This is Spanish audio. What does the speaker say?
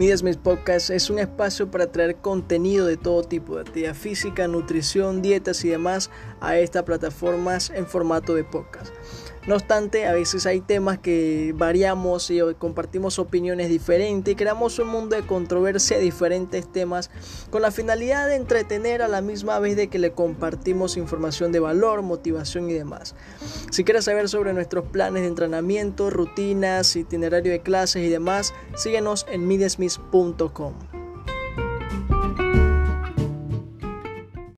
Media Smith Podcast es un espacio para traer contenido de todo tipo, de actividad física, nutrición, dietas y demás a estas plataformas en formato de podcast. No obstante, a veces hay temas que variamos y compartimos opiniones diferentes y creamos un mundo de controversia de diferentes temas con la finalidad de entretener a la misma vez de que le compartimos información de valor, motivación y demás. Si quieres saber sobre nuestros planes de entrenamiento, rutinas, itinerario de clases y demás, síguenos en midesmith.com.